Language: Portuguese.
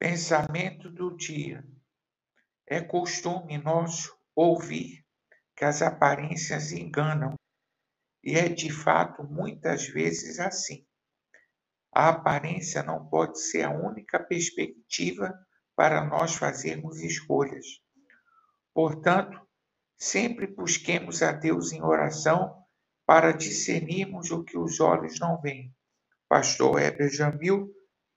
Pensamento do dia. É costume nosso ouvir que as aparências enganam, e é de fato muitas vezes assim. A aparência não pode ser a única perspectiva para nós fazermos escolhas. Portanto, sempre busquemos a Deus em oração para discernirmos o que os olhos não veem. Pastor Heber Jamil,